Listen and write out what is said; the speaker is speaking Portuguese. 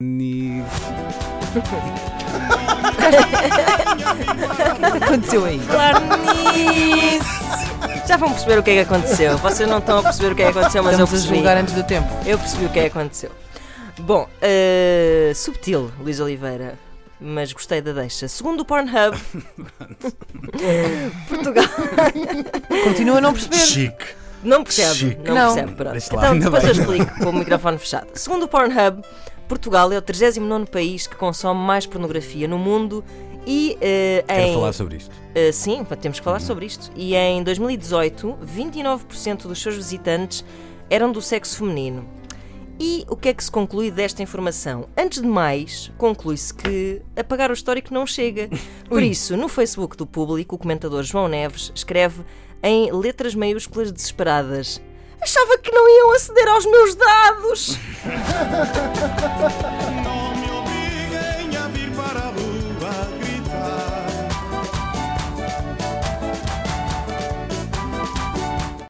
Ni- aconteceu aí? Claro nisso! Já vão perceber o que é que aconteceu. Vocês não estão a perceber o que é que aconteceu, mas Estamos eu a percebi. julgar antes do tempo. Eu percebi o que é que aconteceu. Bom, eh, subtil, Luís Oliveira, mas gostei da deixa. Segundo o Pornhub, Portugal Continua a não perceber. Chique. não percebe, Chique. não, Não. percebe. Pronto. Então depois eu explico com o microfone fechado. Segundo o Pornhub, Portugal é o 39 país que consome mais pornografia no mundo e eh, Quero em falar sobre isto. Uh, sim, temos que falar sobre isto. E em 2018, 29% dos seus visitantes eram do sexo feminino. E o que é que se conclui desta informação? Antes de mais, conclui-se que apagar o histórico não chega. Por isso, no Facebook do público, o comentador João Neves escreve em letras maiúsculas desesperadas: Achava que não iam aceder aos meus dados!